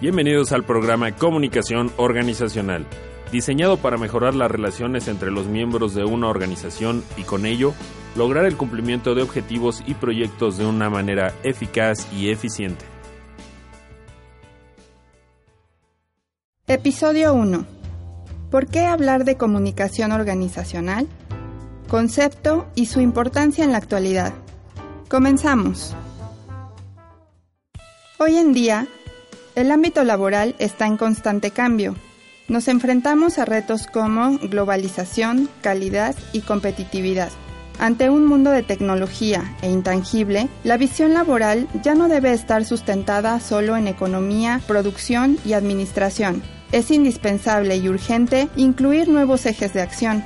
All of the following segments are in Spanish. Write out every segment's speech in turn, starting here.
Bienvenidos al programa Comunicación Organizacional, diseñado para mejorar las relaciones entre los miembros de una organización y con ello lograr el cumplimiento de objetivos y proyectos de una manera eficaz y eficiente. Episodio 1. ¿Por qué hablar de comunicación organizacional? Concepto y su importancia en la actualidad. Comenzamos. Hoy en día, el ámbito laboral está en constante cambio. Nos enfrentamos a retos como globalización, calidad y competitividad. Ante un mundo de tecnología e intangible, la visión laboral ya no debe estar sustentada solo en economía, producción y administración. Es indispensable y urgente incluir nuevos ejes de acción.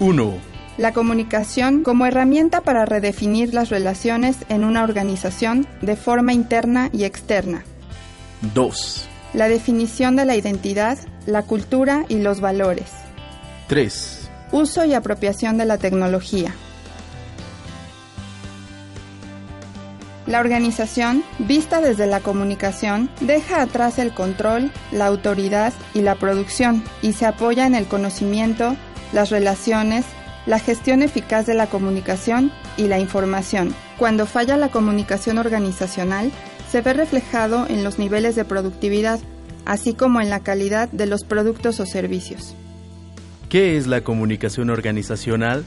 1 la comunicación como herramienta para redefinir las relaciones en una organización de forma interna y externa. 2. La definición de la identidad, la cultura y los valores. 3. Uso y apropiación de la tecnología. La organización, vista desde la comunicación, deja atrás el control, la autoridad y la producción y se apoya en el conocimiento, las relaciones, la gestión eficaz de la comunicación y la información. Cuando falla la comunicación organizacional, se ve reflejado en los niveles de productividad, así como en la calidad de los productos o servicios. ¿Qué es la comunicación organizacional?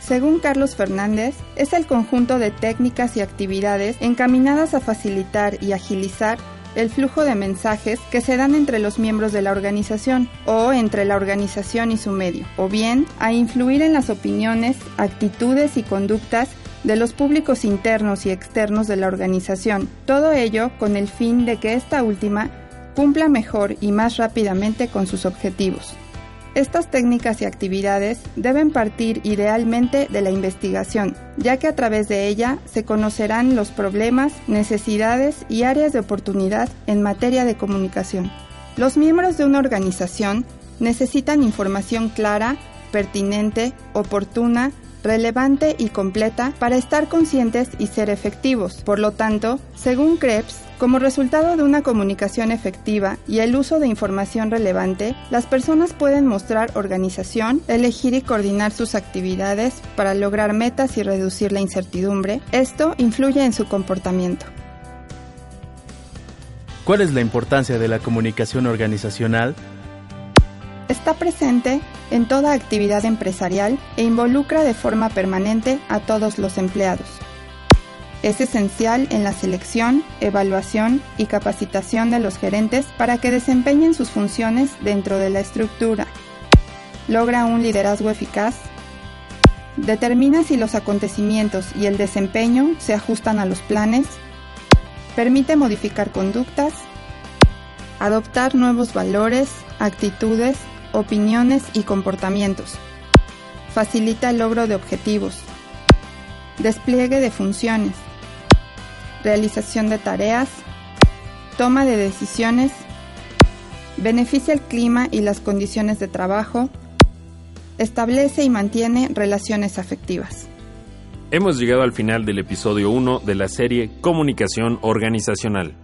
Según Carlos Fernández, es el conjunto de técnicas y actividades encaminadas a facilitar y agilizar el flujo de mensajes que se dan entre los miembros de la organización o entre la organización y su medio, o bien a influir en las opiniones, actitudes y conductas de los públicos internos y externos de la organización, todo ello con el fin de que esta última cumpla mejor y más rápidamente con sus objetivos. Estas técnicas y actividades deben partir idealmente de la investigación, ya que a través de ella se conocerán los problemas, necesidades y áreas de oportunidad en materia de comunicación. Los miembros de una organización necesitan información clara, pertinente, oportuna, relevante y completa para estar conscientes y ser efectivos. Por lo tanto, según Krebs, como resultado de una comunicación efectiva y el uso de información relevante, las personas pueden mostrar organización, elegir y coordinar sus actividades para lograr metas y reducir la incertidumbre. Esto influye en su comportamiento. ¿Cuál es la importancia de la comunicación organizacional? Está presente en toda actividad empresarial e involucra de forma permanente a todos los empleados. Es esencial en la selección, evaluación y capacitación de los gerentes para que desempeñen sus funciones dentro de la estructura. Logra un liderazgo eficaz. Determina si los acontecimientos y el desempeño se ajustan a los planes. Permite modificar conductas. Adoptar nuevos valores, actitudes opiniones y comportamientos. Facilita el logro de objetivos. Despliegue de funciones. Realización de tareas. Toma de decisiones. Beneficia el clima y las condiciones de trabajo. Establece y mantiene relaciones afectivas. Hemos llegado al final del episodio 1 de la serie Comunicación Organizacional.